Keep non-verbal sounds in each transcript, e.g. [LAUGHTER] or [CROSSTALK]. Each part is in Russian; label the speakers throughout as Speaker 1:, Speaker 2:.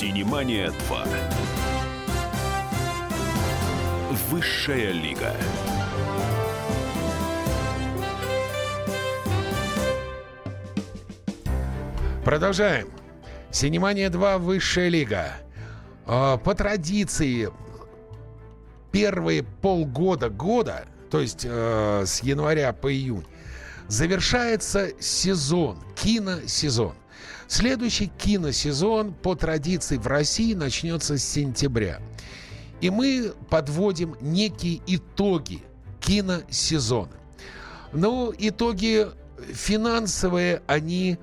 Speaker 1: Синемания 2. Высшая лига.
Speaker 2: Продолжаем. Синемания 2. Высшая лига. А, по традиции, первые полгода года, то есть э, с января по июнь, завершается сезон, киносезон. Следующий киносезон по традиции в России начнется с сентября. И мы подводим некие итоги киносезона. Ну, итоги финансовые, они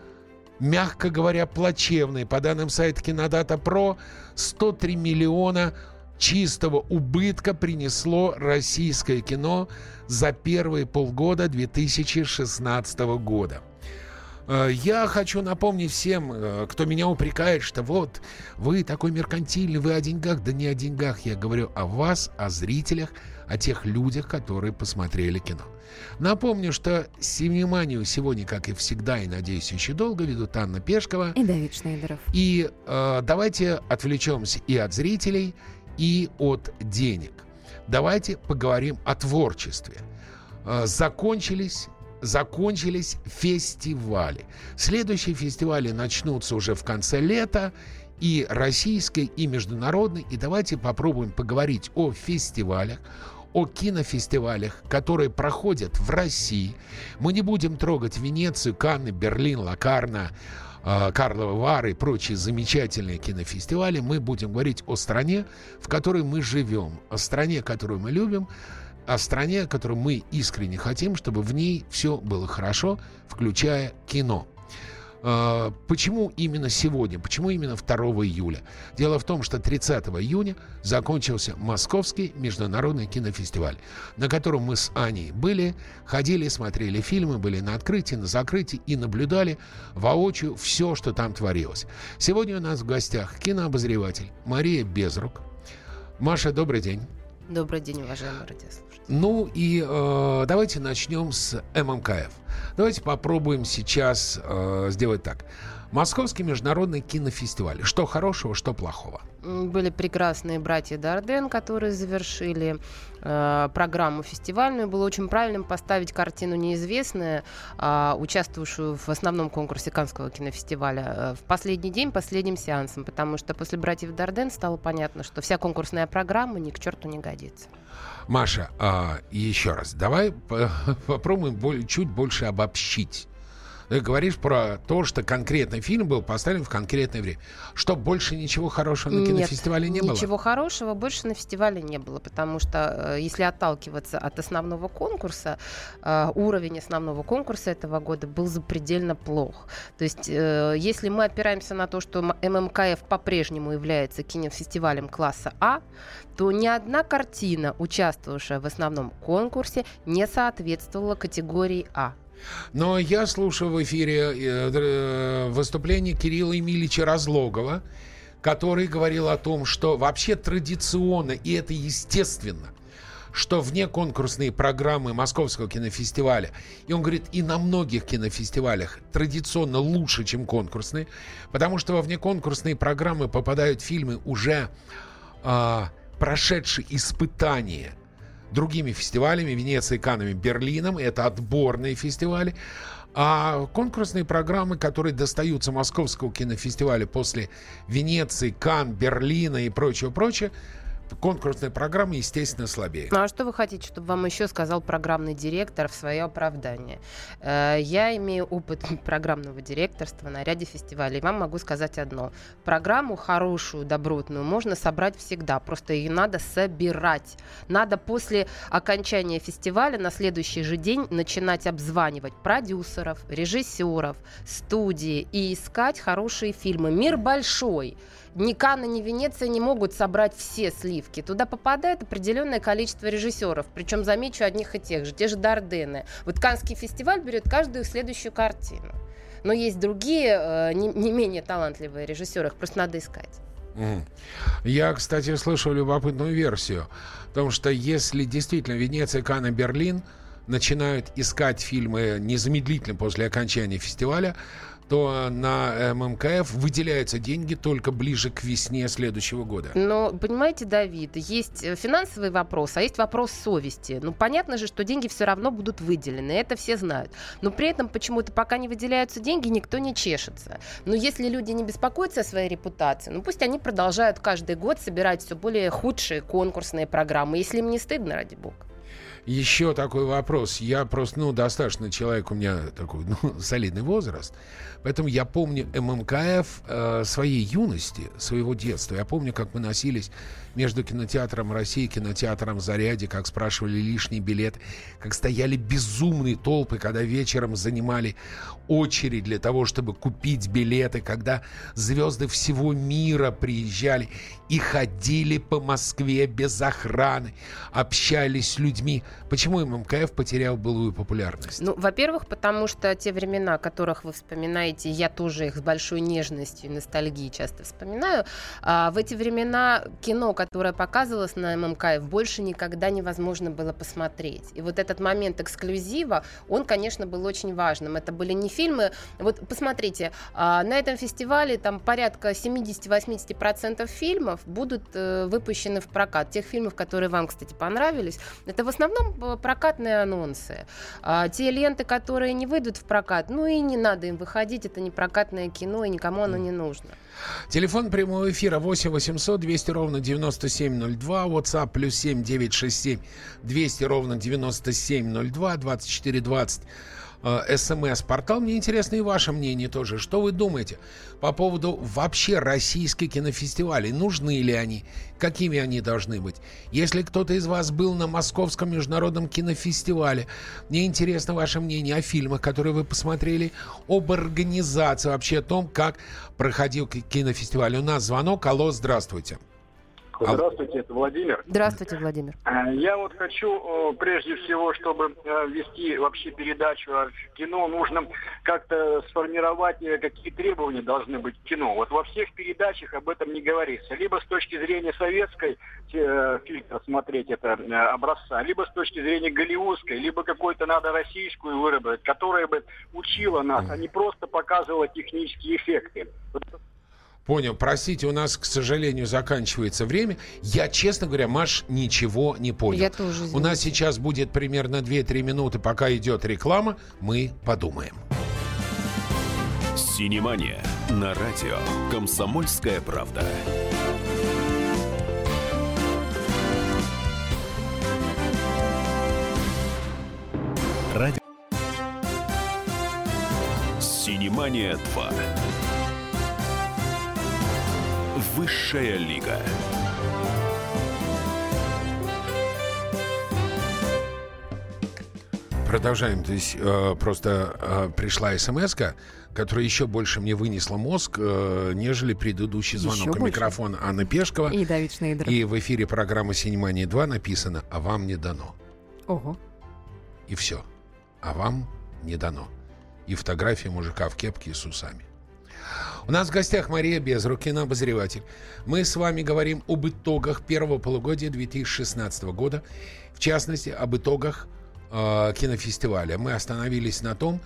Speaker 2: мягко говоря, плачевный. По данным сайта Кинодата Про, 103 миллиона чистого убытка принесло российское кино за первые полгода 2016 года. Э, я хочу напомнить всем, э, кто меня упрекает, что вот вы такой меркантильный, вы о деньгах, да не о деньгах. Я говорю о вас, о зрителях, о тех людях, которые посмотрели кино. Напомню, что Синеманию сегодня, как и всегда, и, надеюсь, еще долго ведут Анна Пешкова.
Speaker 3: И Давид Шнейдеров.
Speaker 2: И э, давайте отвлечемся и от зрителей, и от денег. Давайте поговорим о творчестве. Э, закончились закончились фестивали. Следующие фестивали начнутся уже в конце лета, и российской, и международной. И давайте попробуем поговорить о фестивалях, о кинофестивалях, которые проходят в России. Мы не будем трогать Венецию, Канны, Берлин, Лакарна, Карловы Вары и прочие замечательные кинофестивали. Мы будем говорить о стране, в которой мы живем, о стране, которую мы любим, о стране, которую мы искренне хотим, чтобы в ней все было хорошо, включая кино. А, почему именно сегодня? Почему именно 2 июля? Дело в том, что 30 июня закончился Московский международный кинофестиваль, на котором мы с Аней были, ходили, смотрели фильмы, были на открытии, на закрытии и наблюдали воочию все, что там творилось. Сегодня у нас в гостях кинообозреватель Мария Безрук. Маша, добрый день.
Speaker 3: Добрый день, уважаемые радиослушатели.
Speaker 2: Ну и э, давайте начнем с ММКФ. Давайте попробуем сейчас э, сделать так. Московский международный кинофестиваль. Что хорошего, что плохого?
Speaker 3: Были прекрасные братья Дарден, которые завершили э, программу фестивальную. Было очень правильным поставить картину «Неизвестная», э, участвовавшую в основном конкурсе Канского кинофестиваля, э, в последний день, последним сеансом, потому что после братьев Дарден стало понятно, что вся конкурсная программа ни к черту не годится.
Speaker 2: Маша, а, еще раз, давай попробуем чуть больше обобщить ты говоришь про то, что конкретный фильм был поставлен в конкретное время. Что больше ничего хорошего на кинофестивале
Speaker 3: не
Speaker 2: было?
Speaker 3: ничего хорошего больше на фестивале не было, потому что э, если отталкиваться от основного конкурса, э, уровень основного конкурса этого года был запредельно плох. То есть э, если мы опираемся на то, что ММКФ по-прежнему является кинофестивалем класса А, то ни одна картина, участвовавшая в основном конкурсе, не соответствовала категории А.
Speaker 2: Но я слушаю в эфире э, э, выступление Кирилла Емельевича Разлогова, который говорил о том, что вообще традиционно, и это естественно, что вне конкурсные программы Московского кинофестиваля, и он говорит, и на многих кинофестивалях традиционно лучше, чем конкурсные, потому что во внеконкурсные программы попадают фильмы уже а, прошедшие испытания – другими фестивалями, Венецией, Канами, Берлином. Это отборные фестивали. А конкурсные программы, которые достаются Московского кинофестиваля после Венеции, Кан, Берлина и прочего-прочего, конкурсная программа, естественно, слабее.
Speaker 3: Ну а что вы хотите, чтобы вам еще сказал программный директор в свое оправдание? Э, я имею опыт [LAUGHS] программного директорства на ряде фестивалей. Вам могу сказать одно. Программу хорошую, добротную можно собрать всегда. Просто ее надо собирать. Надо после окончания фестиваля на следующий же день начинать обзванивать продюсеров, режиссеров, студии и искать хорошие фильмы. Мир большой ни Канна, ни Венеция не могут собрать все сливки. Туда попадает определенное количество режиссеров, причем, замечу, одних и тех же, те же Дардены. Вот Канский фестиваль берет каждую следующую картину. Но есть другие, э, не, не менее талантливые режиссеры, их просто надо искать.
Speaker 2: Я, кстати, слышал любопытную версию. Потому что если действительно Венеция, Канна, Берлин начинают искать фильмы незамедлительно после окончания фестиваля, то на ММКФ выделяются деньги только ближе к весне следующего года.
Speaker 3: Но, понимаете, Давид, есть э, финансовый вопрос, а есть вопрос совести. Ну, понятно же, что деньги все равно будут выделены, это все знают. Но при этом почему-то пока не выделяются деньги, никто не чешется. Но если люди не беспокоятся о своей репутации, ну пусть они продолжают каждый год собирать все более худшие конкурсные программы, если им не стыдно, ради бога.
Speaker 2: Еще такой вопрос. Я просто, ну, достаточно человек, у меня такой, [LAUGHS] ну, солидный возраст. Поэтому я помню ММКФ э, своей юности, своего детства. Я помню, как мы носились между кинотеатром России и кинотеатром Заряде, как спрашивали лишний билет, как стояли безумные толпы, когда вечером занимали очередь для того, чтобы купить билеты, когда звезды всего мира приезжали и ходили по Москве без охраны, общались с людьми. Почему ММКФ потерял былую популярность?
Speaker 3: Ну, во-первых, потому что те времена, о которых вы вспоминаете, я тоже их с большой нежностью и ностальгией часто вспоминаю, а в эти времена кино, которое показывалось на ММКФ, больше никогда невозможно было посмотреть. И вот этот момент эксклюзива, он, конечно, был очень важным. Это были не фильмы. Вот посмотрите, а, на этом фестивале там порядка 70-80% фильмов будут э, выпущены в прокат. Тех фильмов, которые вам, кстати, понравились, это в основном э, прокатные анонсы. А те ленты, которые не выйдут в прокат, ну и не надо им выходить, это не прокатное кино, и никому оно не нужно.
Speaker 2: Телефон прямого эфира 8 800 200 ровно 9702. WhatsApp плюс 7 967 200 ровно 9702 2420 СМС-портал. Мне интересно и ваше мнение тоже. Что вы думаете по поводу вообще российских кинофестивалей? Нужны ли они? Какими они должны быть? Если кто-то из вас был на Московском международном кинофестивале, мне интересно ваше мнение о фильмах, которые вы посмотрели, об организации, вообще о том, как проходил кинофестиваль. У нас звонок. Алло, здравствуйте.
Speaker 4: Здравствуйте, это Владимир.
Speaker 3: Здравствуйте, Владимир.
Speaker 4: Э, я вот хочу, э, прежде всего, чтобы э, вести вообще передачу о кино, нужно как-то сформировать, какие требования должны быть к кино. Вот во всех передачах об этом не говорится. Либо с точки зрения советской фильтра смотреть это образца, либо с точки зрения голливудской, либо какой-то надо российскую выработать, которая бы учила нас, а не просто показывала технические эффекты.
Speaker 2: Понял. Простите, у нас, к сожалению, заканчивается время. Я, честно говоря, Маш, ничего не понял.
Speaker 3: Я тоже.
Speaker 2: Извините. У нас сейчас будет примерно 2-3 минуты, пока идет реклама. Мы подумаем.
Speaker 1: Синемания на радио «Комсомольская правда». Радио. Синемания 2. Высшая лига.
Speaker 2: Продолжаем. То есть э, просто э, пришла смс которая еще больше мне вынесла мозг, э, нежели предыдущий звонок.
Speaker 3: Еще
Speaker 2: У микрофона Анна Пешкова.
Speaker 3: И Давид Шнейдер.
Speaker 2: И в эфире программы «Синемания 2» написано «А вам не дано».
Speaker 3: Ого.
Speaker 2: И все. А вам не дано. И фотография мужика в кепке и с усами. У нас в гостях Мария Безрук, кинообозреватель. Мы с вами говорим об итогах первого полугодия 2016 года, в частности, об итогах э, кинофестиваля. Мы остановились на том,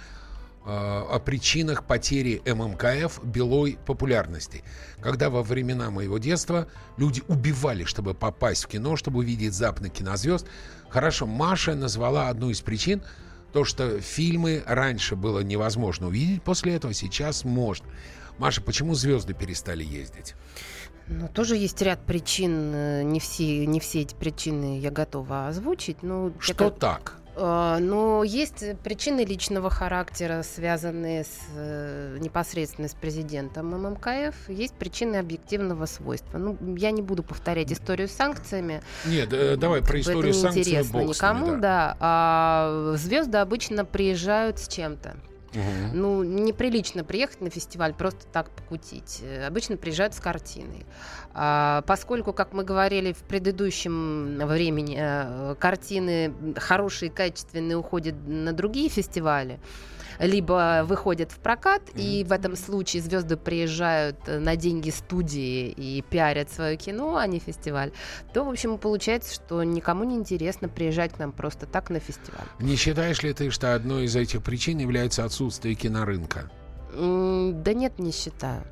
Speaker 2: э, о причинах потери ММКФ белой популярности. Когда во времена моего детства люди убивали, чтобы попасть в кино, чтобы увидеть западных кинозвезд. Хорошо, Маша назвала одну из причин, то, что фильмы раньше было невозможно увидеть, после этого сейчас можно. Маша, почему звезды перестали ездить?
Speaker 3: Ну, тоже есть ряд причин. э, Не все, не все эти причины я готова озвучить. Но
Speaker 2: Что
Speaker 3: это-
Speaker 2: так?
Speaker 3: А, Но есть причины личного характера, связанные с, э, непосредственно с президентом ММКФ. Есть причины объективного свойства. Ну, я не буду повторять историю с санкциями.
Speaker 2: Нет, э, давай про
Speaker 3: Как
Speaker 2: историю с ними,
Speaker 3: никому, да. А звезды обычно приезжают с чем-то.
Speaker 2: Мгм.
Speaker 3: Ну, неприлично приехать на фестиваль просто так покутить. Э, Обычно приезжают с картиной. А, поскольку, как мы говорили в предыдущем времени, э, картины хорошие, качественные уходят на другие фестивали, либо выходят в прокат, и в этом случае звезды приезжают э, на деньги студии и пиарят свое кино, а не фестиваль, то, в общем, получается, что никому не интересно приезжать к нам просто так на фестиваль.
Speaker 2: Не считаешь ли ты, что одной из этих причин является отсутствие кинорынка?
Speaker 3: Да нет, не считаю.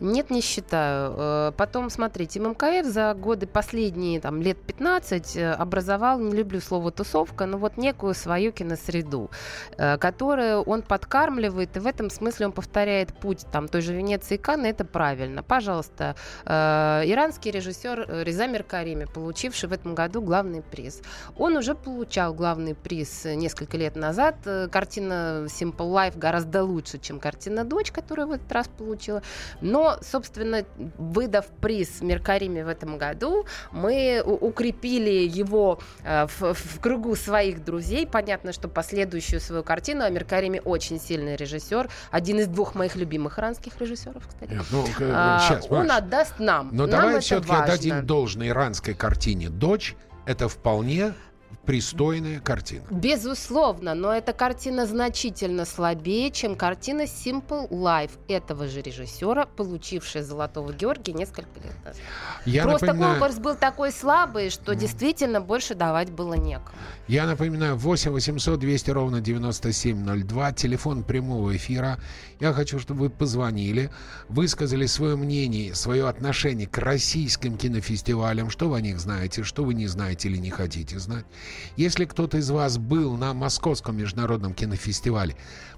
Speaker 3: Нет, не считаю. Э, потом, смотрите, ММКФ за годы последние, там, лет 15 э, образовал, не люблю слово тусовка, но вот некую свою киносреду, э, которую он подкармливает, и в этом смысле он повторяет путь там той же Венеции и Канны, это правильно. Пожалуйста, иранский режиссер Резамир Карими, получивший в этом году главный приз. Он уже получал главный приз несколько лет назад. Картина Simple Life гораздо лучше, чем картина «Дочь», которую в этот раз получила. Но собственно, выдав приз Меркариме в этом году, мы укрепили его э, в, в кругу своих друзей. Понятно, что последующую свою картину, а Меркариме очень сильный режиссер, один из двух моих любимых иранских режиссеров, кстати. Нет, ну,
Speaker 2: а, сейчас,
Speaker 3: он отдаст нам.
Speaker 2: Но нам давай все-таки отдадим должное иранской картине «Дочь». Это вполне пристойная картина.
Speaker 3: Безусловно, но эта картина значительно слабее, чем картина Simple Life этого же режиссера, получившая Золотого Георгия несколько лет назад. Я Просто напоминаю... конкурс был такой слабый, что mm. действительно больше давать было некому.
Speaker 2: Я напоминаю, 8 800 200 ровно 9702, телефон прямого эфира. Я хочу, чтобы вы позвонили, высказали свое мнение, свое отношение к российским кинофестивалям, что вы о них знаете, что вы не знаете или не хотите знать. Если кто-то из вас был на Московском международном кинофестивале,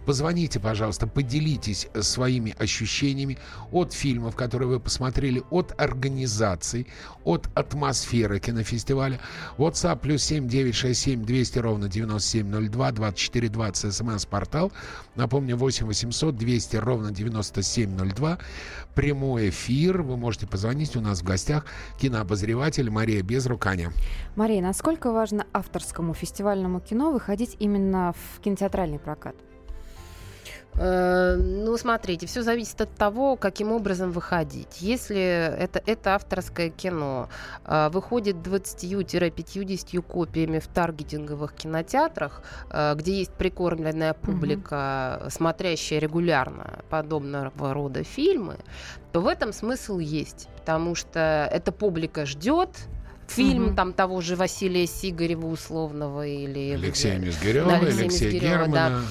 Speaker 2: Позвоните, пожалуйста, поделитесь своими ощущениями от фильмов, которые вы посмотрели, от организации, от атмосферы кинофестиваля. WhatsApp плюс 7 967 200 ровно 9702 2420 смс-портал. Напомню, 8 800 200 ровно 9702. Прямой эфир. Вы можете позвонить. У нас в гостях кинообозреватель Мария Безруканя.
Speaker 5: Мария, насколько важно авторскому фестивальному кино выходить именно в кинотеатральный прокат?
Speaker 3: Э, ну, смотрите, все зависит от того, каким образом выходить. Если это, это авторское кино э, выходит 20-50 копиями в таргетинговых кинотеатрах, э, где есть прикормленная публика, угу. смотрящая регулярно подобного рода фильмы, то в этом смысл есть, потому что эта публика ждет, фильм угу. там того же Василия Сигарева условного или
Speaker 2: Алексея Мизгирева, Алексея, Алексея Германа. Да.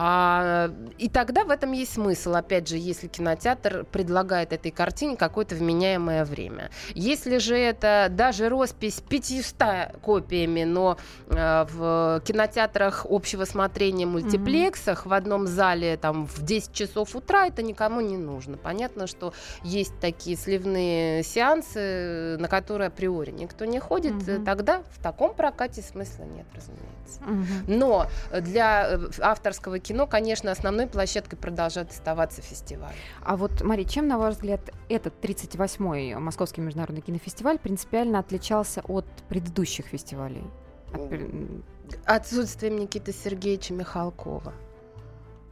Speaker 3: А, и тогда в этом есть смысл, опять же, если кинотеатр предлагает этой картине какое-то вменяемое время. Если же это даже роспись 500 копиями, но э, в кинотеатрах общего смотрения мультиплексах mm-hmm. в одном зале там в 10 часов утра, это никому не нужно. Понятно, что есть такие сливные сеансы, на которые априори никто не ходит, mm-hmm. тогда в таком прокате смысла нет, разумеется. Mm-hmm. Но для э, авторского кино, конечно, основной площадкой продолжает оставаться фестиваль.
Speaker 5: А вот, Мари, чем, на ваш взгляд, этот 38-й Московский международный кинофестиваль принципиально отличался от предыдущих фестивалей? От...
Speaker 3: Отсутствием Никиты Сергеевича Михалкова.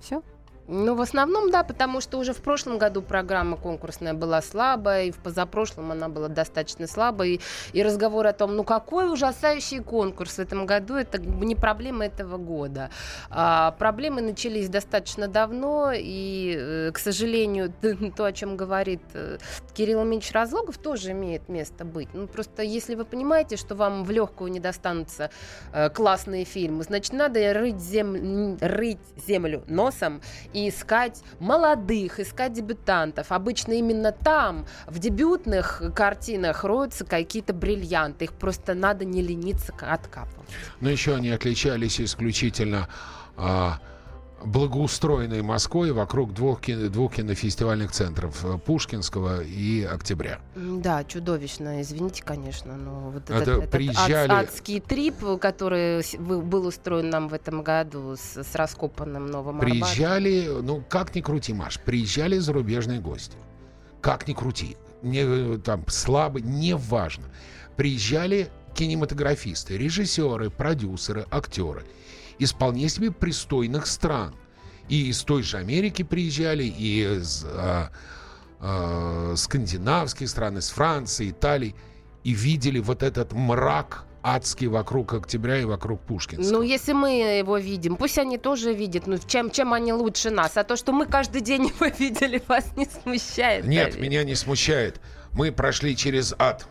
Speaker 5: Все?
Speaker 3: Ну, в основном, да, потому что уже в прошлом году программа конкурсная была слабая, и в позапрошлом она была достаточно слабая. И, и разговор о том, ну какой ужасающий конкурс в этом году, это не проблема этого года. А, проблемы начались достаточно давно, и, э, к сожалению, [LAUGHS] то, о чем говорит э, Кирилл Ильич Разлогов, тоже имеет место быть. Ну, просто если вы понимаете, что вам в легкую не достанутся э, классные фильмы, значит, надо рыть, зем... рыть землю носом и искать молодых, искать дебютантов. Обычно именно там, в дебютных картинах, роются какие-то бриллианты. Их просто надо не лениться откапывать.
Speaker 2: Но еще они отличались исключительно а, благоустроенной Москвой вокруг двух, кино, двух кинофестивальных центров э, Пушкинского и Октября.
Speaker 3: Да, чудовищно, извините, конечно, но вот это этот, приезжали... ад, адский трип, который был устроен нам в этом году с, с раскопанным новым
Speaker 2: Приезжали, Арбатом. ну как ни крути, Маш, приезжали зарубежные гости. Как ни крути, не, там слабо, неважно. Приезжали кинематографисты, режиссеры, продюсеры, актеры – из вполне себе пристойных стран. И из той же Америки приезжали, и из а, а, скандинавских стран, из Франции, Италии, и видели вот этот мрак адский вокруг октября и вокруг Пушкинского.
Speaker 3: Ну, если мы его видим, пусть они тоже видят. Ну, чем, чем они лучше нас? А то, что мы каждый день [LAUGHS] его видели, вас не смущает?
Speaker 2: Нет, Давид? меня не смущает. Мы прошли через ад.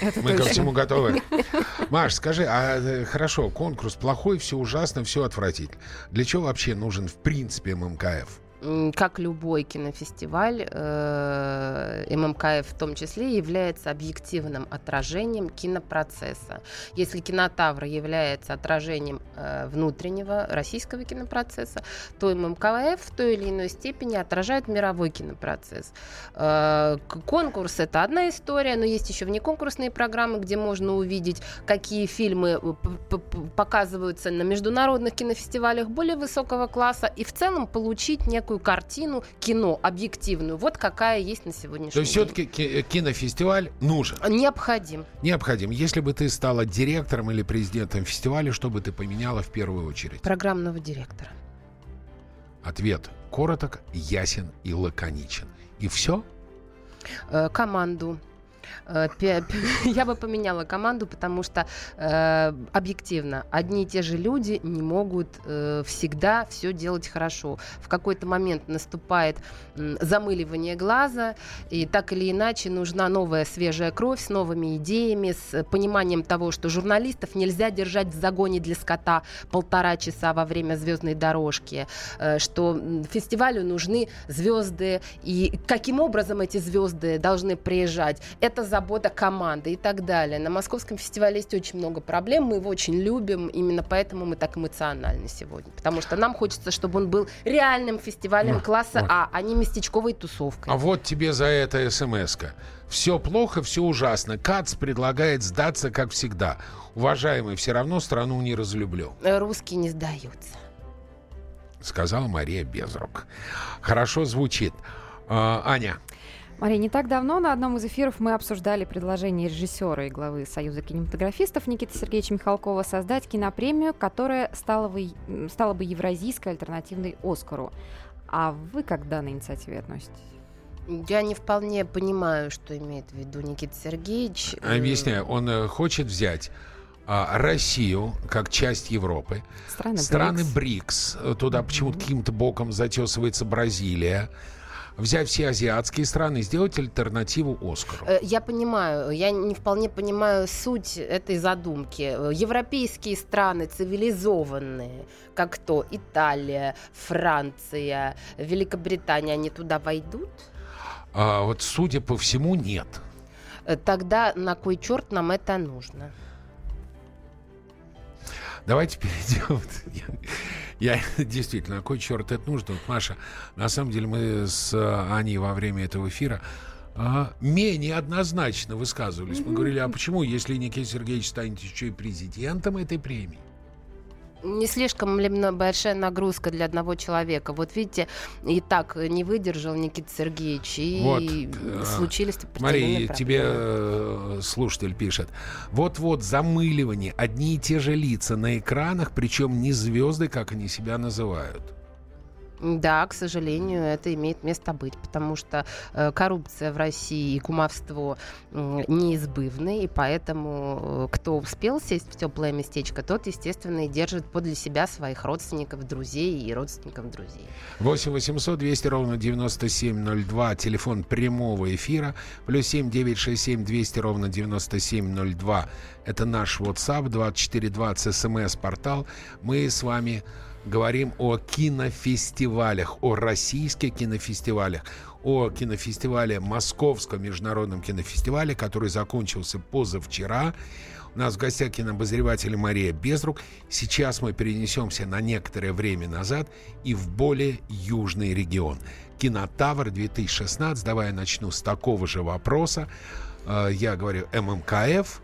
Speaker 2: Это Мы точно. ко всему готовы. [LAUGHS] Маш, скажи, а э, хорошо, конкурс плохой, все ужасно, все отвратительно. Для чего вообще нужен в принципе ММКФ?
Speaker 3: Как любой кинофестиваль, э, ММКФ в том числе является объективным отражением кинопроцесса. Если кинотавр является отражением э, внутреннего российского кинопроцесса, то ММКФ в той или иной степени отражает мировой кинопроцесс. Э, конкурс это одна история, но есть еще внеконкурсные программы, где можно увидеть, какие фильмы показываются на международных кинофестивалях более высокого класса и в целом получить некую некую картину кино объективную. Вот какая есть на сегодняшний
Speaker 2: То есть
Speaker 3: день.
Speaker 2: все-таки кинофестиваль нужен?
Speaker 3: Необходим.
Speaker 2: Необходим. Если бы ты стала директором или президентом фестиваля, что бы ты поменяла в первую очередь?
Speaker 3: Программного директора.
Speaker 2: Ответ короток, ясен и лаконичен. И все?
Speaker 3: Э, команду Э, [LAUGHS] я бы поменяла команду, потому что э, объективно одни и те же люди не могут э, всегда все делать хорошо. В какой-то момент наступает э, замыливание глаза, и так или иначе нужна новая свежая кровь с новыми идеями, с пониманием того, что журналистов нельзя держать в загоне для скота полтора часа во время звездной дорожки, э, что фестивалю нужны звезды, и каким образом эти звезды должны приезжать. Это забота команды и так далее. На Московском фестивале есть очень много проблем, мы его очень любим, именно поэтому мы так эмоциональны сегодня. Потому что нам хочется, чтобы он был реальным фестивалем а, класса вот. А, а не местечковой тусовкой.
Speaker 2: А вот тебе за это смс -ка. Все плохо, все ужасно. Кац предлагает сдаться, как всегда. Уважаемый, все равно страну не разлюблю.
Speaker 3: Русские не сдаются.
Speaker 2: Сказала Мария Безрук. Хорошо звучит. А, Аня.
Speaker 5: Мария, не так давно на одном из эфиров мы обсуждали предложение режиссера и главы Союза кинематографистов Никиты Сергеевича Михалкова создать кинопремию, которая стала бы, стала бы евразийской альтернативной Оскару. А вы как к данной инициативе относитесь?
Speaker 3: Я не вполне понимаю, что имеет в виду Никита Сергеевич.
Speaker 2: Объясняю, он э, хочет взять а, Россию как часть Европы,
Speaker 5: страны,
Speaker 2: страны БРИКС, БРИКС туда mm-hmm. почему-то каким-то боком затесывается Бразилия, взять все азиатские страны сделать альтернативу Оскару.
Speaker 3: Э, я понимаю, я не вполне понимаю суть этой задумки. Европейские страны цивилизованные, как то Италия, Франция, Великобритания, они туда войдут?
Speaker 2: А, вот судя по всему, нет.
Speaker 3: Э, тогда на кой черт нам это нужно?
Speaker 2: Давайте перейдем. [LAUGHS] Я [LAUGHS] действительно, на кой черт это нужно? Вот, Маша, на самом деле мы с э, Аней во время этого эфира а, менее однозначно высказывались. Мы говорили, а почему, если Никита Сергеевич станет еще и президентом этой премии?
Speaker 3: Не слишком ли большая нагрузка для одного человека. Вот видите, и так не выдержал Никита Сергеевич, и вот, э, случились
Speaker 2: Смотри, тебе э, слушатель пишет. Вот-вот замыливание, одни и те же лица на экранах, причем не звезды, как они себя называют.
Speaker 3: Да, к сожалению, это имеет место быть, потому что э, коррупция в России и кумовство э, неизбывны, и поэтому э, кто успел сесть в теплое местечко, тот, естественно, и держит подле себя своих родственников, друзей и родственников друзей.
Speaker 2: 8 800 200 ровно 9702, телефон прямого эфира, плюс 7 967 200 ровно 9702. Это наш WhatsApp 2420 смс-портал. Мы с вами говорим о кинофестивалях, о российских кинофестивалях, о кинофестивале, Московском международном кинофестивале, который закончился позавчера. У нас в гостях кинообозреватель Мария Безрук. Сейчас мы перенесемся на некоторое время назад и в более южный регион. Кинотавр 2016. Давай я начну с такого же вопроса. Э, я говорю ММКФ,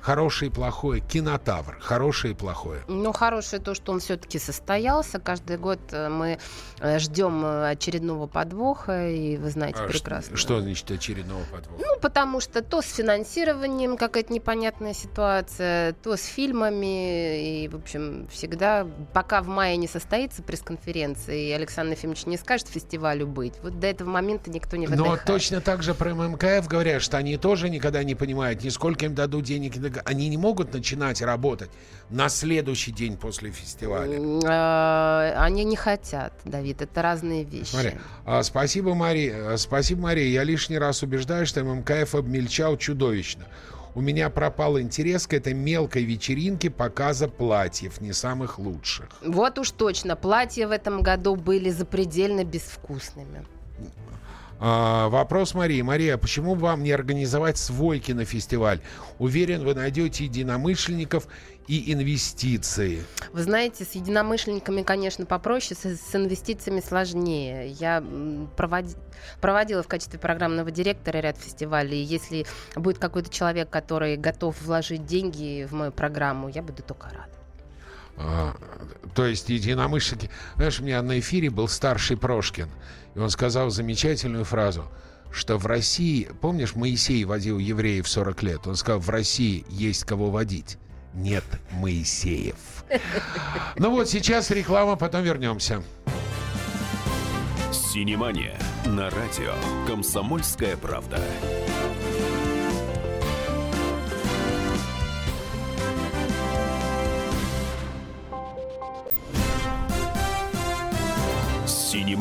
Speaker 2: Хорошее и плохое. Кинотавр. Хорошее и плохое.
Speaker 3: Ну, хорошее то, что он все-таки состоялся. Каждый год э, мы э, ждем э, очередного подвоха, и вы знаете а прекрасно.
Speaker 2: Что, что значит очередного подвоха?
Speaker 3: Ну, потому что то с финансированием какая-то непонятная ситуация, то с фильмами, и, в общем, всегда, пока в мае не состоится пресс-конференция, и Александр Ефимович не скажет фестивалю быть, вот до этого момента никто не выдыхает.
Speaker 2: Но точно так же про ММКФ говорят, что они тоже никогда не понимают, ни сколько им дадут денег, они не могут начинать работать на следующий день после фестиваля.
Speaker 3: А, они не хотят, Давид, это разные вещи.
Speaker 2: Смотри, а, спасибо, Мария. Спасибо, Мария. Я лишний раз убеждаю, что ММКФ обмельчал чудовищно. у меня пропал интерес к этой мелкой вечеринке показа платьев, не самых лучших.
Speaker 3: Вот уж точно, платья в этом году были запредельно безвкусными.
Speaker 2: А, вопрос Марии. Мария, почему вам не организовать свой кинофестиваль? Уверен, вы найдете единомышленников и инвестиции.
Speaker 3: Вы знаете, с единомышленниками, конечно, попроще, с, с инвестициями сложнее. Я проводи, проводила в качестве программного директора ряд фестивалей. Если будет какой-то человек, который готов вложить деньги в мою программу, я буду только рада.
Speaker 2: А, то есть единомышленники... Знаешь, у меня на эфире был старший Прошкин, и он сказал замечательную фразу, что в России... Помнишь, Моисей водил евреев 40 лет? Он сказал, в России есть кого водить. Нет Моисеев. [LAUGHS] Ну вот, сейчас реклама, потом вернемся.
Speaker 1: Синемания на радио «Комсомольская правда».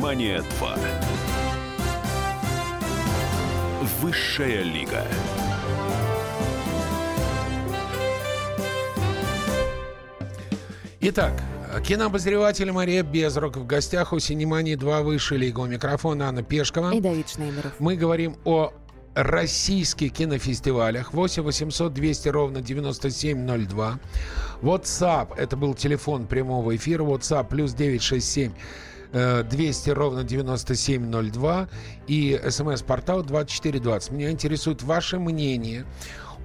Speaker 1: Синемания 2. Высшая лига.
Speaker 2: Итак, кинообозреватель Мария Безрук в гостях у Синемании 2 выше лига. У микрофона Анна Пешкова.
Speaker 5: И Давид Шнеймеров.
Speaker 2: Мы говорим о российских кинофестивалях 8 800 200 ровно 9702. WhatsApp, это был телефон прямого эфира, WhatsApp плюс 967 200 ровно 9702 и смс-портал 2420. Меня интересует ваше мнение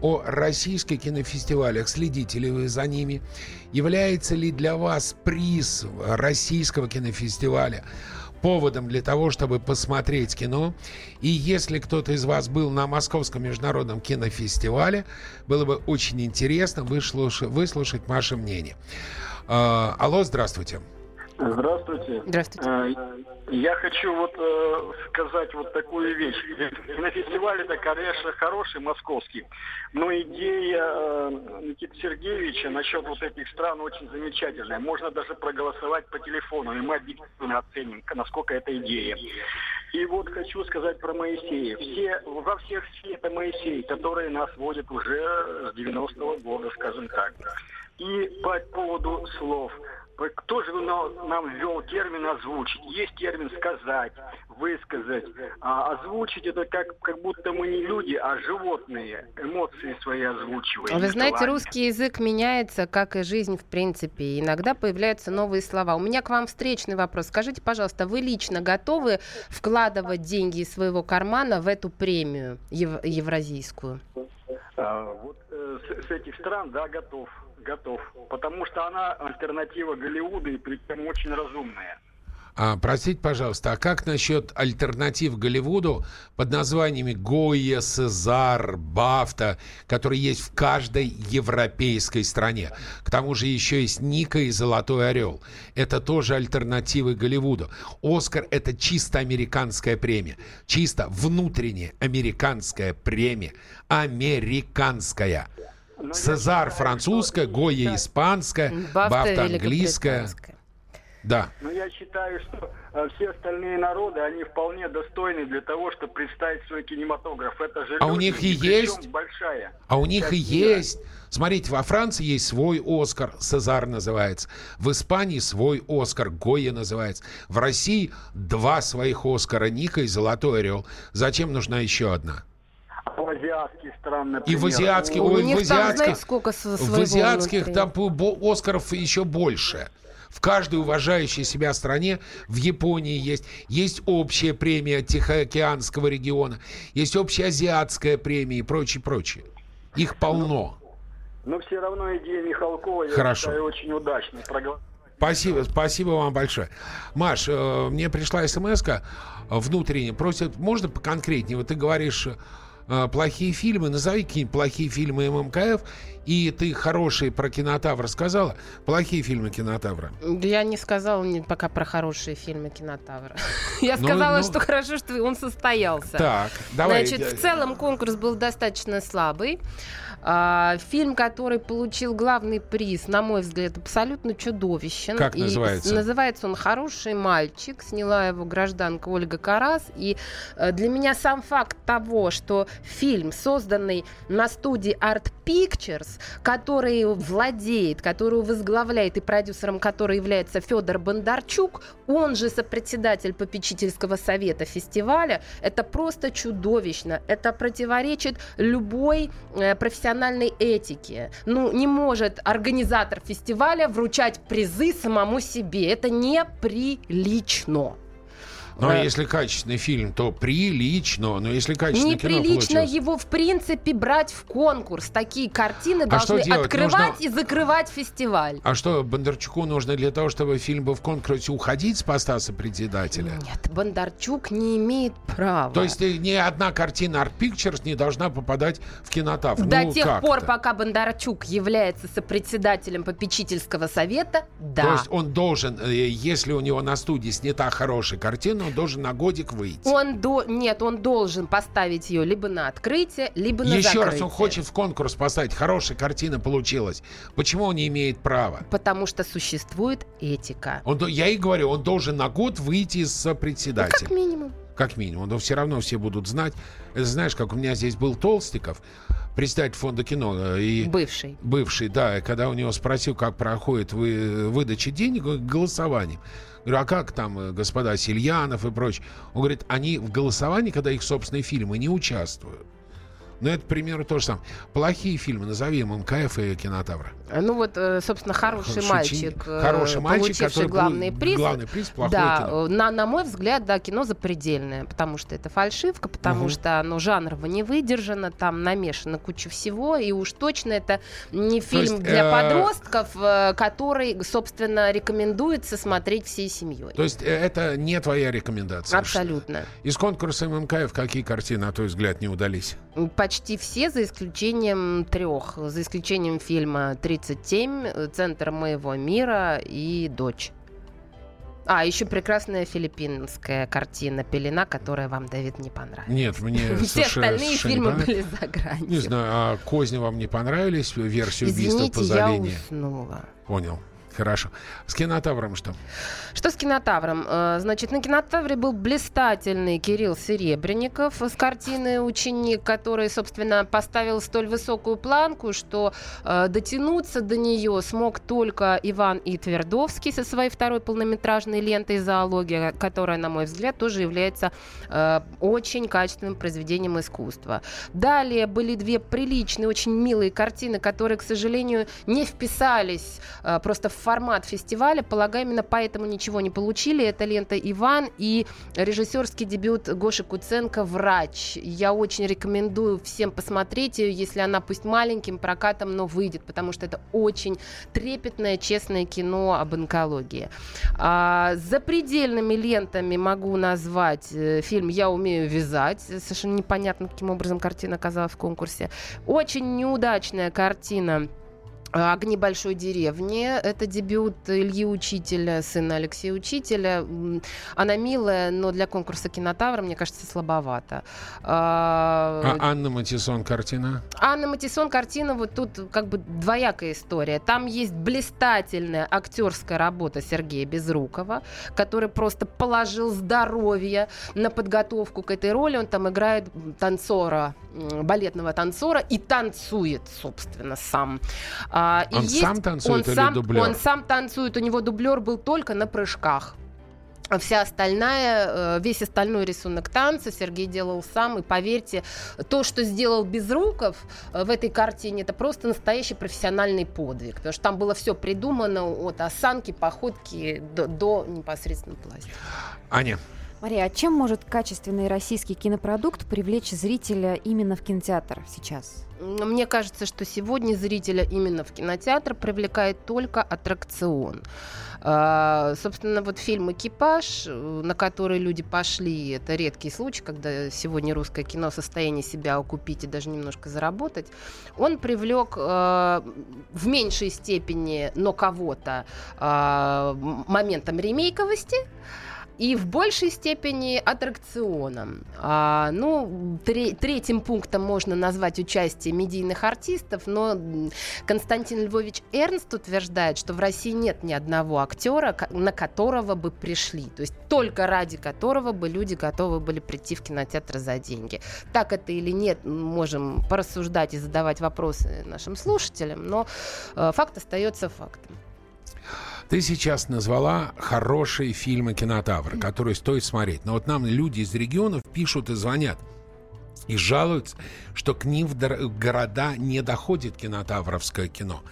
Speaker 2: о российских кинофестивалях. Следите ли вы за ними? Является ли для вас приз российского кинофестиваля поводом для того, чтобы посмотреть кино. И если кто-то из вас был на Московском международном кинофестивале, было бы очень интересно выслушать, выслушать ваше мнение. А, алло, здравствуйте.
Speaker 4: Здравствуйте.
Speaker 3: Здравствуйте.
Speaker 4: Э, Я хочу вот э, сказать вот такую вещь. На фестивале это, конечно, хороший московский, но идея э, Никиты Сергеевича насчет вот этих стран очень замечательная. Можно даже проголосовать по телефону, и мы объективно оценим, насколько это идея. И вот хочу сказать про Моисея. Все, во всех все это Моисей, которые нас водят уже с 90-го года, скажем так. И по поводу слов. Кто же на- нам ввел термин озвучить? Есть термин сказать, высказать. А озвучить это как, как будто мы не люди, а животные. Эмоции свои озвучиваем.
Speaker 3: Вы знаете, русский язык меняется, как и жизнь в принципе. Иногда появляются новые слова. У меня к вам встречный вопрос. Скажите, пожалуйста, вы лично готовы вкладывать деньги из своего кармана в эту премию ев- евразийскую?
Speaker 4: А, вот э, с, с этих стран, да, готов. Готов. Потому что она альтернатива Голливуда и причем очень разумная.
Speaker 2: А, простите, пожалуйста, а как насчет альтернатив Голливуду под названиями Гойя, Сезар, Бафта, которые есть в каждой европейской стране? К тому же еще есть Ника и Золотой Орел. Это тоже альтернативы Голливуду. Оскар – это чисто американская премия. Чисто внутренняя американская премия. Американская.
Speaker 4: Я
Speaker 2: Сезар французская, Гойя испанская, Бафта английская. Да.
Speaker 4: Но я считаю, что э, все остальные народы, они вполне достойны для того, чтобы представить свой кинематограф. Это же
Speaker 2: А у них и есть.
Speaker 4: большая.
Speaker 2: А у них и есть. Смотрите, во Франции есть свой Оскар, Сезар называется. В Испании свой Оскар, Гойя называется. В России два своих Оскара, Ника и Золотой Орел. Зачем нужна еще одна?
Speaker 4: А в азиатских стран,
Speaker 2: И в азиатских,
Speaker 3: У
Speaker 2: ой,
Speaker 3: них
Speaker 2: в
Speaker 3: там,
Speaker 2: азиатских,
Speaker 3: знаете, сколько
Speaker 2: в азиатских
Speaker 3: внутри.
Speaker 2: там Оскаров еще больше. В каждой уважающей себя стране, в Японии есть, есть общая премия Тихоокеанского региона, есть общая азиатская премия и прочее, прочее. Их полно.
Speaker 4: Но все равно идея Михалкова, я
Speaker 2: Хорошо.
Speaker 4: считаю, очень удачной.
Speaker 2: Спасибо, спасибо вам большое. Маш, э, мне пришла смс внутренняя, просят, можно поконкретнее? Вот ты говоришь э, плохие фильмы, назови какие-нибудь плохие фильмы ММКФ, и ты хорошие про кинотавр сказала. Плохие фильмы кинотавра.
Speaker 3: Я не сказала пока про хорошие фильмы кинотавра. [LAUGHS] Я
Speaker 2: Ну,
Speaker 3: сказала,
Speaker 2: ну.
Speaker 3: что хорошо, что он состоялся.
Speaker 2: Так, давай.
Speaker 3: Значит, в целом конкурс был достаточно слабый. А, фильм, который получил главный приз, на мой взгляд, абсолютно чудовищен.
Speaker 2: Как называется?
Speaker 3: называется он «Хороший мальчик». Сняла его гражданка Ольга Карас. И э, для меня сам факт того, что фильм, созданный на студии Art Pictures, который владеет, которую возглавляет и продюсером который является Федор Бондарчук, он же сопредседатель попечительского совета фестиваля, это просто чудовищно. Это противоречит любой э, профессиональной этике. Ну, не может организатор фестиваля вручать призы самому себе. Это неприлично.
Speaker 2: Но а если качественный фильм, то прилично. Но если качественное
Speaker 3: Неприлично
Speaker 2: кино
Speaker 3: его, в принципе, брать в конкурс. Такие картины а должны открывать нужно... и закрывать фестиваль.
Speaker 2: А что, Бондарчуку нужно для того, чтобы фильм был в конкурсе, уходить с поста сопредседателя?
Speaker 3: Нет, Бондарчук не имеет права.
Speaker 2: То есть ни одна картина Art Pictures не должна попадать в кинотавр?
Speaker 3: До ну, тех пор, пока Бондарчук является сопредседателем попечительского совета, да.
Speaker 2: То есть он должен, э, если у него на студии снята хорошая картина, он должен на годик выйти.
Speaker 3: Он до... Нет, он должен поставить ее либо на открытие, либо на
Speaker 2: Еще
Speaker 3: закрытие.
Speaker 2: раз, он хочет в конкурс поставить. Хорошая картина получилась. Почему он не имеет права?
Speaker 3: Потому что существует этика.
Speaker 2: Он, я и говорю, он должен на год выйти с председателя. Ну,
Speaker 3: как минимум.
Speaker 2: Как минимум. Но все равно все будут знать. Знаешь, как у меня здесь был Толстиков, председатель фонда кино. Э, и
Speaker 3: бывший.
Speaker 2: Бывший, да. И когда у него спросил, как проходит вы, выдача денег, голосование. Говорю, а как там э, господа Сильянов и прочее? Он говорит, они в голосовании, когда их собственные фильмы, не участвуют. Но это, к примеру, то же самое. Плохие фильмы, назовем МКФ и Кинотавра.
Speaker 3: Ну вот, э, собственно, хороший, мальчик,
Speaker 2: э, хороший мальчик,
Speaker 3: получивший главный приз.
Speaker 2: Главный приз, плохое
Speaker 3: да,
Speaker 2: кино.
Speaker 3: На, на мой взгляд, да, кино запредельное, потому что это фальшивка, потому угу. что оно жанрово не выдержано, там намешано куча всего, и уж точно это не фильм есть, для э... подростков, который, собственно, рекомендуется смотреть всей семьей.
Speaker 2: То есть это не твоя рекомендация?
Speaker 3: Абсолютно.
Speaker 2: Из конкурса ММКФ какие картины, на твой взгляд, не удались?
Speaker 3: Почти все, за исключением трех. За исключением фильма «37», «Центр моего мира» и «Дочь». А, еще прекрасная филиппинская картина «Пелена», которая вам, Давид, не понравилась.
Speaker 2: Нет, мне [LAUGHS]
Speaker 3: Все остальные фильмы были за гранью.
Speaker 2: Не знаю, а «Козни» вам не понравились? Версию убийства по Золине?
Speaker 3: я уснула.
Speaker 2: Понял. Хорошо. С кинотавром что?
Speaker 3: Что с кинотавром? Э, значит, на кинотавре был блистательный Кирилл Серебренников с картины «Ученик», который, собственно, поставил столь высокую планку, что э, дотянуться до нее смог только Иван И. Твердовский со своей второй полнометражной лентой «Зоология», которая, на мой взгляд, тоже является э, очень качественным произведением искусства. Далее были две приличные, очень милые картины, которые, к сожалению, не вписались просто в формат фестиваля. Полагаю, именно поэтому ничего не получили. Это лента «Иван» и режиссерский дебют Гоши Куценко «Врач». Я очень рекомендую всем посмотреть ее, если она пусть маленьким прокатом, но выйдет, потому что это очень трепетное, честное кино об онкологии. А, за предельными лентами могу назвать э, фильм «Я умею вязать». Совершенно непонятно, каким образом картина оказалась в конкурсе. Очень неудачная картина Огни большой деревни. Это дебют Ильи Учителя, сына Алексея Учителя. Она милая, но для конкурса кинотавра, мне кажется, слабовато.
Speaker 2: А, а Анна Матисон картина?
Speaker 3: Анна Матисон картина, вот тут как бы двоякая история. Там есть блистательная актерская работа Сергея Безрукова, который просто положил здоровье на подготовку к этой роли. Он там играет танцора, балетного танцора и танцует, собственно, сам.
Speaker 2: А, он есть, сам танцует
Speaker 3: он
Speaker 2: или
Speaker 3: сам,
Speaker 2: дублер?
Speaker 3: Он сам танцует, у него дублер был только на прыжках. Вся остальная, э, весь остальной рисунок танца Сергей делал сам. И поверьте, то, что сделал Безруков э, в этой картине, это просто настоящий профессиональный подвиг. Потому что там было все придумано от осанки, походки до, до непосредственно пластики.
Speaker 2: Аня.
Speaker 5: Мария, а чем может качественный российский кинопродукт привлечь зрителя именно в кинотеатр сейчас?
Speaker 3: Мне кажется, что сегодня зрителя именно в кинотеатр привлекает только аттракцион. А, собственно, вот фильм «Экипаж», на который люди пошли, это редкий случай, когда сегодня русское кино в состоянии себя окупить и даже немножко заработать, он привлек а, в меньшей степени, но кого-то, а, моментом ремейковости, и в большей степени аттракционом. А, ну, тре- третьим пунктом можно назвать участие медийных артистов, но Константин Львович Эрнст утверждает, что в России нет ни одного актера, на которого бы пришли, то есть только ради которого бы люди готовы были прийти в кинотеатр за деньги. Так это или нет, можем порассуждать и задавать вопросы нашим слушателям, но э, факт остается фактом.
Speaker 2: Ты сейчас назвала хорошие фильмы кинотавра, которые стоит смотреть. Но вот нам люди из регионов пишут и звонят и жалуются, что к ним в города не доходит кинотавровское кино.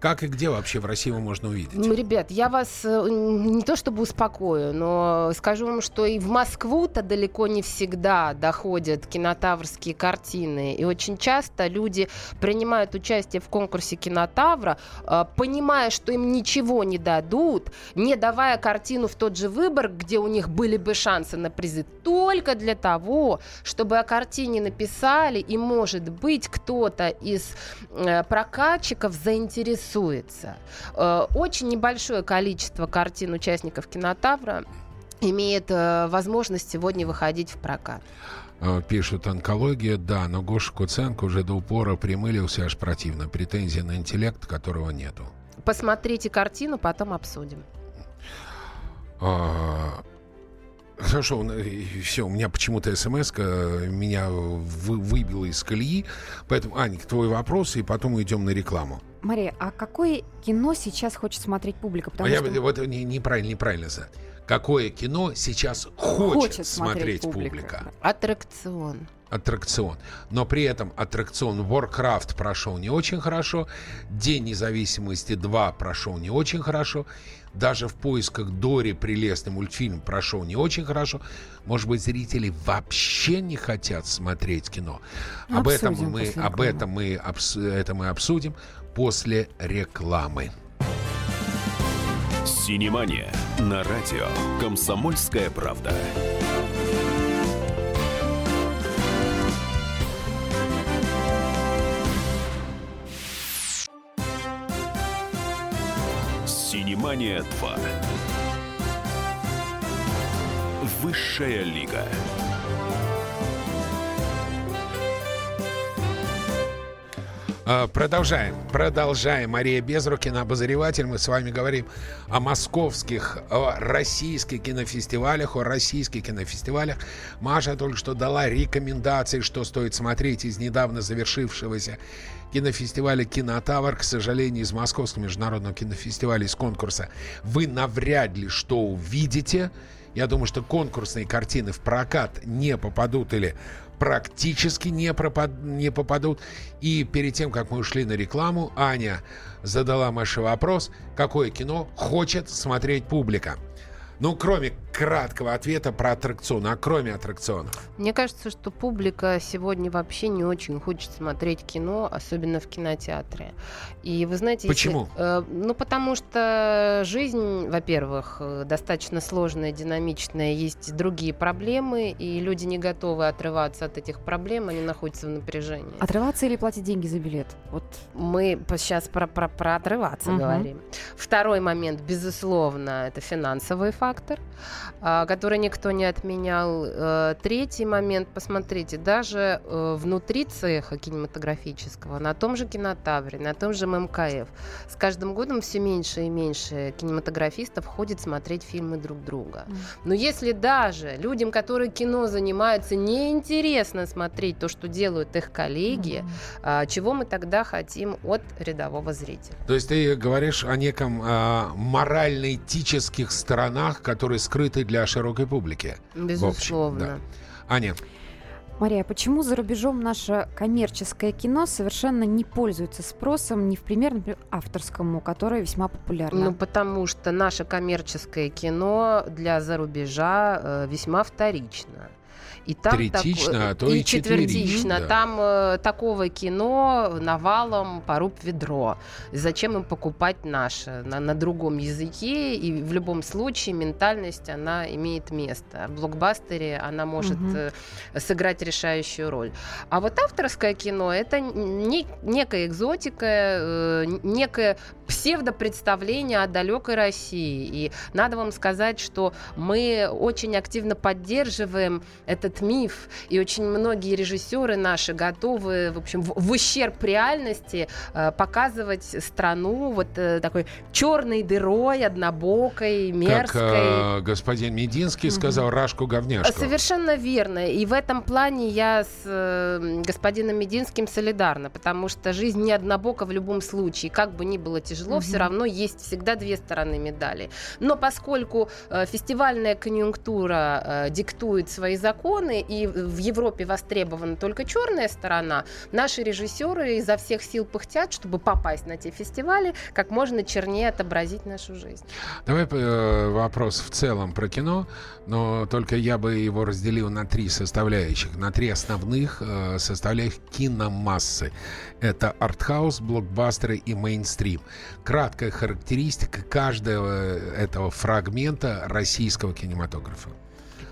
Speaker 2: Как и где вообще в России его можно увидеть? Ну,
Speaker 3: ребят, я вас э, не то чтобы успокою, но скажу вам, что и в Москву-то далеко не всегда доходят кинотаврские картины. И очень часто люди принимают участие в конкурсе кинотавра, э, понимая, что им ничего не дадут, не давая картину в тот же выбор, где у них были бы шансы на призы, только для того, чтобы о картине написали, и, может быть, кто-то из э, прокатчиков заинтересован интересуется. Э, очень небольшое количество картин участников кинотавра имеет э, возможность сегодня выходить в прокат.
Speaker 2: Э, пишут онкология, да, но Гоша Куценко уже до упора примылился аж противно. Претензии на интеллект, которого нету.
Speaker 3: Посмотрите картину, потом обсудим.
Speaker 2: А, Хорошо, все, у меня почему-то смс меня вы, выбила из колеи. Поэтому, Аник, твой вопрос, и потом идем на рекламу.
Speaker 5: Мария, а какое кино сейчас хочет смотреть публика?
Speaker 2: Потому а что... я вот не, неправильно, неправильно знаю. Какое кино сейчас хочет, хочет смотреть, смотреть публика? публика?
Speaker 3: Аттракцион.
Speaker 2: Аттракцион. Но при этом аттракцион Warcraft прошел не очень хорошо. День независимости 2 прошел не очень хорошо. Даже в поисках Дори прелестный мультфильм прошел не очень хорошо. Может быть, зрители вообще не хотят смотреть кино. Обсудим об этом мы, об этом мы, это мы обсудим после рекламы.
Speaker 1: Синемания на радио «Комсомольская правда». Синемания 2. Высшая лига.
Speaker 2: Продолжаем. Продолжаем. Мария Безрукина, обозреватель. Мы с вами говорим о московских, о российских кинофестивалях, о российских кинофестивалях. Маша только что дала рекомендации, что стоит смотреть из недавно завершившегося кинофестиваля «Кинотавр». К сожалению, из Московского международного кинофестиваля, из конкурса вы навряд ли что увидите. Я думаю, что конкурсные картины в прокат не попадут или практически не, пропад... не попадут. И перед тем, как мы ушли на рекламу, Аня задала Маше вопрос, какое кино хочет смотреть публика. Ну, кроме краткого ответа про аттракцион, а кроме аттракционов?
Speaker 3: Мне кажется, что публика сегодня вообще не очень хочет смотреть кино, особенно в кинотеатре. И вы знаете...
Speaker 2: Почему?
Speaker 3: Если, э, ну, потому что жизнь, во-первых, э, достаточно сложная, динамичная, есть другие проблемы, и люди не готовы отрываться от этих проблем, они находятся в напряжении.
Speaker 5: Отрываться или платить деньги за билет?
Speaker 3: Вот мы сейчас про, про, про отрываться угу. говорим. Второй момент, безусловно, это финансовый фактор. А, который никто не отменял. Э, третий момент, посмотрите, даже э, внутри цеха кинематографического, на том же кинотавре, на том же ММКФ, с каждым годом все меньше и меньше кинематографистов ходит смотреть фильмы друг друга. Но если даже людям, которые кино занимаются, неинтересно смотреть то, что делают их коллеги, mm-hmm. чего мы тогда хотим от рядового зрителя?
Speaker 2: То есть ты говоришь о неком а, морально-этических сторонах, которые скрыты для широкой публики.
Speaker 3: Безусловно.
Speaker 2: да. Аня.
Speaker 5: Мария, почему за рубежом наше коммерческое кино совершенно не пользуется спросом, не в пример, например, авторскому, которое весьма популярно?
Speaker 3: Ну, потому что наше коммерческое кино для зарубежа э, весьма вторично. И там
Speaker 2: Третично,
Speaker 3: тако-
Speaker 2: а то и
Speaker 3: четвертично.
Speaker 2: четверично, да.
Speaker 3: Там э, такого кино навалом поруб ведро. Зачем им покупать наше на, на другом языке? И в любом случае ментальность, она имеет место. В блокбастере она может э, сыграть решающую роль. А вот авторское кино это не- некая экзотика, э, некое псевдопредставление о далекой России. И надо вам сказать, что мы очень активно поддерживаем этот миф, и очень многие режиссеры наши готовы, в общем, в, в ущерб реальности э, показывать страну вот э, такой черной дырой, однобокой,
Speaker 2: Как
Speaker 3: мерзкой.
Speaker 2: э, господин Мединский сказал, Рашку говняшку.
Speaker 3: Совершенно верно. И в этом плане я с э, господином Мединским солидарна, потому что жизнь не однобока в любом случае. Как бы ни было тяжело,
Speaker 5: Мгм.
Speaker 3: все равно есть всегда две стороны медали. Но поскольку э, фестивальная конъюнктура э, диктует свои законы, и в Европе востребована только черная сторона, наши режиссеры изо всех сил пыхтят, чтобы попасть на те фестивали, как можно чернее отобразить нашу жизнь.
Speaker 2: Давай э, вопрос в целом про кино, но только я бы его разделил на три составляющих, на три основных э, составляющих киномассы. Это артхаус, блокбастеры и мейнстрим. Краткая характеристика каждого этого фрагмента российского кинематографа.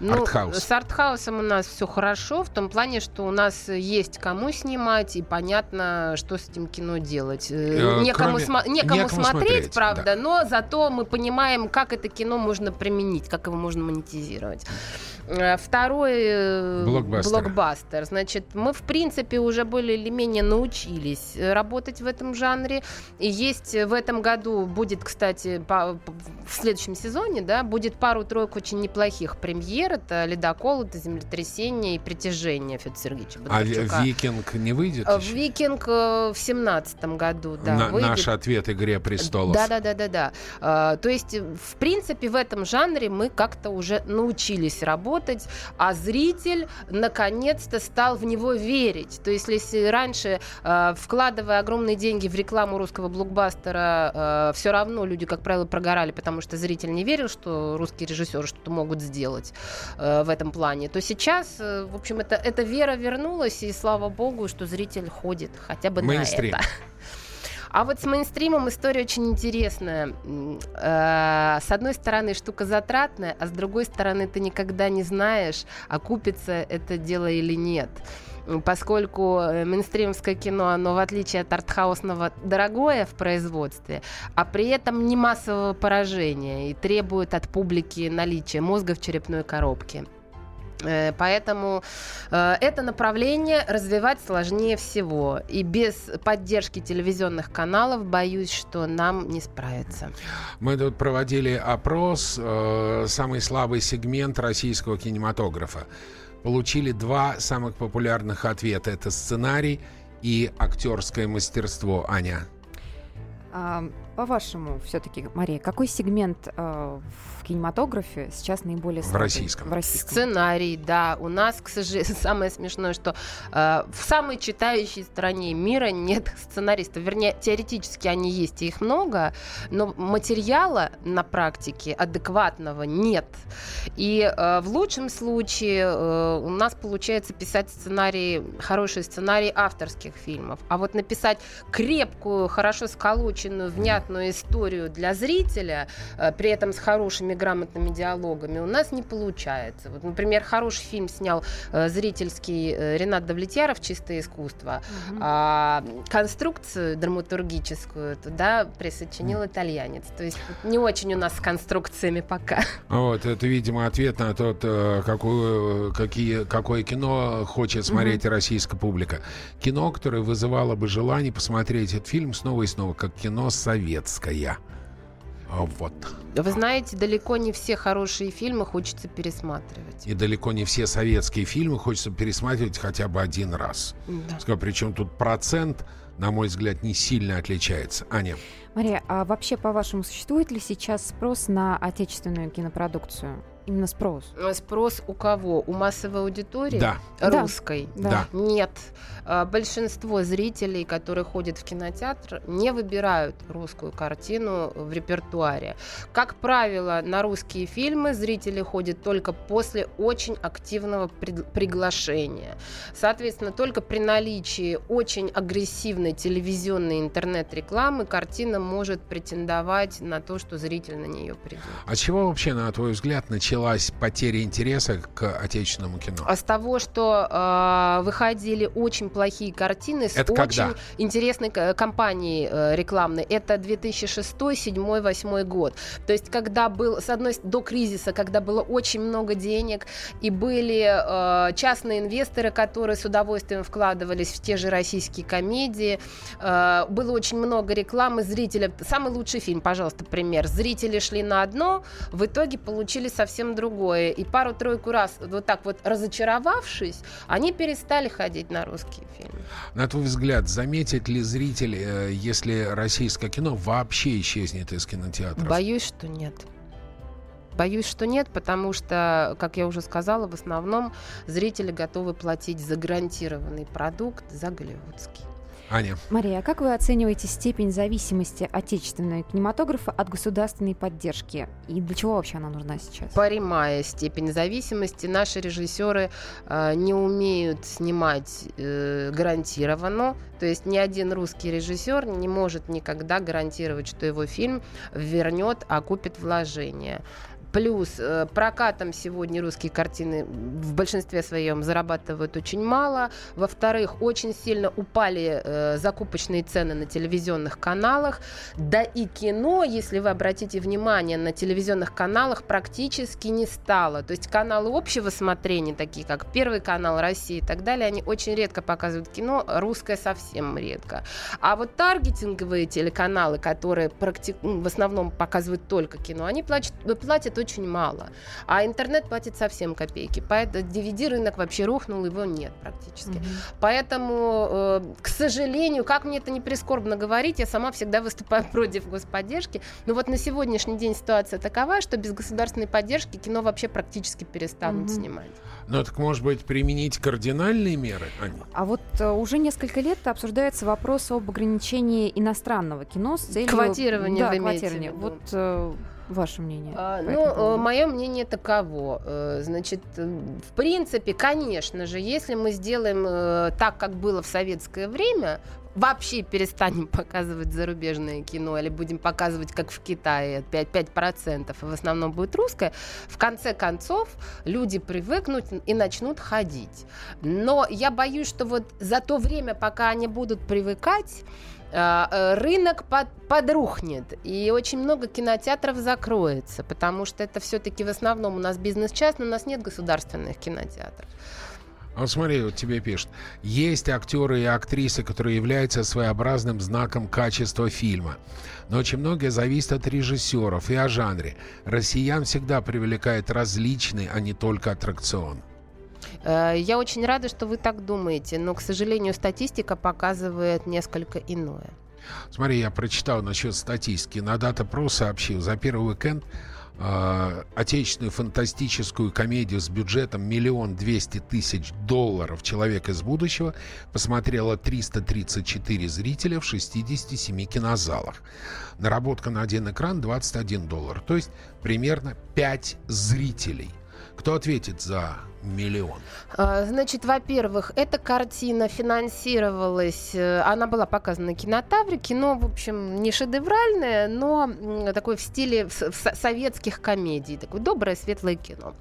Speaker 2: Артхаус.
Speaker 3: Ну, С артхаусом у нас все хорошо, в том плане, что у нас есть кому снимать, и понятно, что с этим кино делать. Э,
Speaker 2: Э,
Speaker 3: Некому,
Speaker 2: кроме-
Speaker 3: сма- некому
Speaker 2: некому
Speaker 3: смотреть,
Speaker 2: смотреть,
Speaker 3: правда,
Speaker 2: да.
Speaker 3: но зато мы понимаем, как это кино можно применить, как его можно монетизировать. Э, Второй э,
Speaker 2: Блокбастер.
Speaker 3: блокбастер. Значит, мы, в принципе, уже более или менее научились работать в этом жанре. И есть в этом году, будет, кстати, по- в следующем сезоне, да, будет пару-тройку очень неплохих премьер. Это «Ледокол», это «Землетрясение» и «Притяжение» Федора Сергеевича
Speaker 2: А. Викинг не выйдет?
Speaker 3: Э,
Speaker 2: еще?
Speaker 3: «Викинг» э, в семнадцатом году, да,
Speaker 2: На-
Speaker 3: выйдет.
Speaker 2: наш ответ «Игре престолов».
Speaker 3: Да, да, да, да, да. А, то есть, э, в принципе, в этом жанре мы как-то уже научились работать, а зритель наконец-то стал в него верить. То есть, если раньше, э, вкладывая огромные деньги в рекламу русского блокбастера, все равно люди, как правило, прогорали, потому что зритель не верил, что русские режиссеры что-то могут сделать э, в этом плане, то сейчас, э, в общем, это, эта вера вернулась, и слава богу, что зритель ходит хотя бы
Speaker 2: Мейнстрим.
Speaker 3: на это. А вот с мейнстримом история очень интересная. Э, С одной стороны, штука затратная, а с другой стороны, ты никогда не знаешь, окупится это дело или нет. Поскольку э, мейнстримское кино, оно в отличие от артхаусного дорогое в производстве, а при этом не массового поражения и требует от публики наличия мозга в черепной коробке. Э, Поэтому э, это направление развивать сложнее всего. И без поддержки телевизионных каналов, боюсь, что нам не справиться.
Speaker 2: Мы тут проводили опрос, э, самый слабый сегмент российского кинематографа. Получили два самых популярных ответа. Это сценарий и актерское мастерство, Аня.
Speaker 5: А, По-вашему, все-таки, Мария, какой сегмент э, кинематографе сейчас наиболее слабый?
Speaker 2: российском.
Speaker 5: В российском.
Speaker 3: Сценарий, да. У нас, к сожалению, [LAUGHS] самое смешное, что э, в самой читающей стране мира нет сценаристов. Вернее, теоретически они есть, и их много, но материала на практике адекватного нет. И э, в лучшем случае э, у нас получается писать сценарии, хорошие сценарии авторских фильмов. А вот написать крепкую, хорошо сколоченную, внятную историю для зрителя, э, при этом с хорошими грамотными диалогами, у нас не получается. Вот, например, хороший фильм снял э, зрительский э, Ренат Давлетьяров «Чистое искусство»,
Speaker 5: Мгм.
Speaker 3: а конструкцию драматургическую туда присочинил итальянец. То есть не очень у нас с конструкциями пока.
Speaker 2: Вот, это, видимо, ответ на тот, э, какую, какие, какое кино хочет смотреть российская публика. Кино, которое вызывало бы желание посмотреть этот фильм снова и снова, как кино советское. А Вот.
Speaker 3: Вы знаете, далеко не все хорошие фильмы хочется пересматривать.
Speaker 2: И далеко не все советские фильмы хочется пересматривать хотя бы один раз.
Speaker 3: Да.
Speaker 2: Причем тут процент, на мой взгляд, не сильно отличается. Аня,
Speaker 5: Мария, а вообще, по-вашему, существует ли сейчас спрос на отечественную кинопродукцию? Именно спрос?
Speaker 3: Э, Спрос у кого? У массовой аудитории?
Speaker 2: Да.
Speaker 3: Русской?
Speaker 2: Да.
Speaker 3: Нет. А, Большинство зрителей, которые ходят в кинотеатр, не выбирают русскую картину в репертуаре. Как правило, на русские фильмы зрители ходят только после очень активного приглашения. Соответственно, только при наличии очень агрессивной телевизионной интернет-рекламы картина может претендовать на то, что зритель на нее придет.
Speaker 2: От чего вообще, на твой взгляд, началась потеря интереса к отечественному кино?
Speaker 3: А с того, что э, выходили очень плохие картины с
Speaker 2: Это
Speaker 3: очень
Speaker 2: когда?
Speaker 3: интересной компанией э, рекламной, это 2006, 2007, 2008 год. То есть, когда был, с одной до кризиса, когда было очень много денег, и были э, частные инвесторы, которые с удовольствием вкладывались в те же российские комедии, э, было очень много рекламы, зрители, самый лучший фильм, пожалуйста, пример, зрители шли на одно, в итоге получили совсем другое. И пару-тройку раз, вот так вот разочаровавшись, они перестали ходить на русские фильмы.
Speaker 2: На твой взгляд, заметит ли зритель, э, если российское кино вообще исчезнет из кинотеатров?
Speaker 3: Боюсь, что нет. Боюсь, что нет, потому что, как я уже сказала, в основном зрители готовы платить за гарантированный продукт, за голливудский.
Speaker 2: Аня,
Speaker 5: Мария, а как вы оцениваете степень зависимости отечественного кинематографа от государственной поддержки? И для чего вообще она нужна сейчас?
Speaker 3: Паримая степень зависимости, наши режиссеры э, не умеют снимать э, гарантированно. То есть ни один русский режиссер не может никогда гарантировать, что его фильм вернет, окупит вложения. Плюс э, прокатом сегодня русские картины в большинстве своем зарабатывают очень мало. Во-вторых, очень сильно упали э, закупочные цены на телевизионных каналах. Да и кино, если вы обратите внимание, на телевизионных каналах практически не стало. То есть каналы общего смотрения, такие как Первый канал России и так далее, они очень редко показывают кино, русское совсем редко. А вот таргетинговые телеканалы, которые практи- в основном показывают только кино, они платят, платят очень мало. А интернет платит совсем копейки. Поэтому DVD рынок вообще рухнул, его нет практически.
Speaker 5: Мгм.
Speaker 3: Поэтому, э, к сожалению, как мне это не прискорбно говорить, я сама всегда выступаю [LAUGHS] против господдержки. Но вот на сегодняшний день ситуация такова, что без государственной поддержки кино вообще практически перестанут
Speaker 5: Мгм.
Speaker 3: снимать.
Speaker 2: ну так может быть применить кардинальные меры, Аня?
Speaker 5: А вот э, уже несколько лет обсуждается вопрос об ограничении иностранного кино с целью...
Speaker 3: Квотирование
Speaker 5: да,
Speaker 3: вы имеете в
Speaker 5: квотирование.
Speaker 3: виду?
Speaker 5: Вот э, ваше мнение.
Speaker 3: А, ну,
Speaker 5: поводу?
Speaker 3: мое мнение таково. Э, Значит, э, в принципе, конечно же, если мы сделаем э, так, как было в советское время, вообще перестанем [LAUGHS] показывать зарубежное кино или будем показывать, как в Китае, 5%, 5% и в основном будет русское, в конце концов люди привыкнут и начнут ходить. Но я боюсь, что вот за то время, пока они будут привыкать, э, э, рынок под- подрухнет, и очень много кинотеатров закроется, потому что это все-таки в основном у нас бизнес частный, у нас нет государственных кинотеатров.
Speaker 2: А Вот смотри, вот тебе пишут. Есть актеры и актрисы, которые являются своеобразным знаком качества фильма. Но очень многое зависит от режиссеров и о жанре. Россиян всегда привлекает различный, а не только аттракцион.
Speaker 3: Э, Я очень рада, что вы так думаете, но, к сожалению, статистика показывает несколько иное.
Speaker 2: Смотри, я прочитал насчет статистики. На Дата.Про сообщил, за первый уикенд э, отечественную фантастическую комедию с бюджетом миллион двести тысяч долларов «Человек из будущего» посмотрело 334 зрителя в 67 кинозалах. Наработка на один экран 21 доллар, то есть примерно 5 зрителей. Кто ответит за миллион?
Speaker 3: А, Значит, во-первых, эта картина финансировалась, э, она была показана на кинотавре. Кино, в общем, не шедевральное, но такое в стиле советских комедий, такое доброе, светлое кино.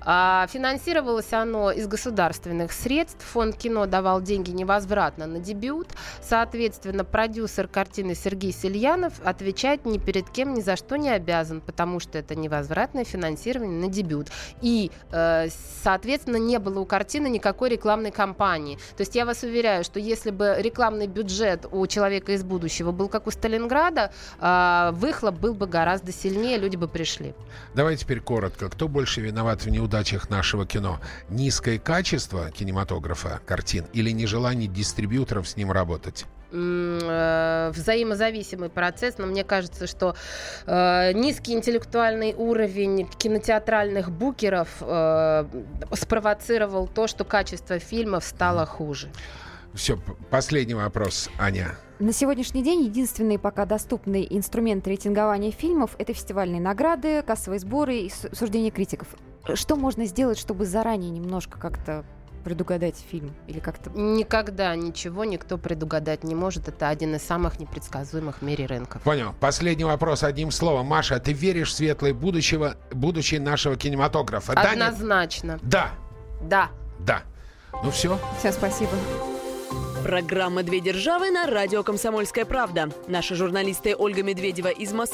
Speaker 3: А, Финансировалось оно из государственных средств. Фонд кино давал деньги невозвратно на дебют. Соответственно, продюсер картины Сергей Сельянов отвечать ни перед кем ни за что не обязан, потому что это невозвратное финансирование на дебют. И, э, соответственно, соответственно, не было у картины никакой рекламной кампании. То есть я вас уверяю, что если бы рекламный бюджет у «Человека из будущего» был как у Сталинграда, э, выхлоп был бы гораздо сильнее, люди бы пришли.
Speaker 2: Давай теперь коротко. Кто больше виноват в неудачах нашего кино? Низкое качество кинематографа, картин или нежелание дистрибьюторов с ним работать?
Speaker 3: Э, взаимозависимый процесс, но мне кажется, что э, низкий интеллектуальный уровень кинотеатральных букеров э, спровоцировал то, что качество фильмов стало хуже.
Speaker 2: Все, последний вопрос, Аня.
Speaker 5: На сегодняшний день единственный пока доступный инструмент рейтингования фильмов – это фестивальные награды, кассовые сборы и суждения критиков. Что можно сделать, чтобы заранее немножко как-то предугадать фильм? Или как-то...
Speaker 3: Никогда ничего никто предугадать не может. Это один из самых непредсказуемых в мире рынков.
Speaker 2: Понял. Последний вопрос одним словом. Маша, ты веришь в светлое будущего, будущее нашего кинематографа?
Speaker 3: Однозначно.
Speaker 2: Да.
Speaker 3: Да.
Speaker 2: Да. Ну все.
Speaker 5: Всем спасибо.
Speaker 6: Программа «Две державы» на радио «Комсомольская правда». Наши журналисты Ольга Медведева из Москвы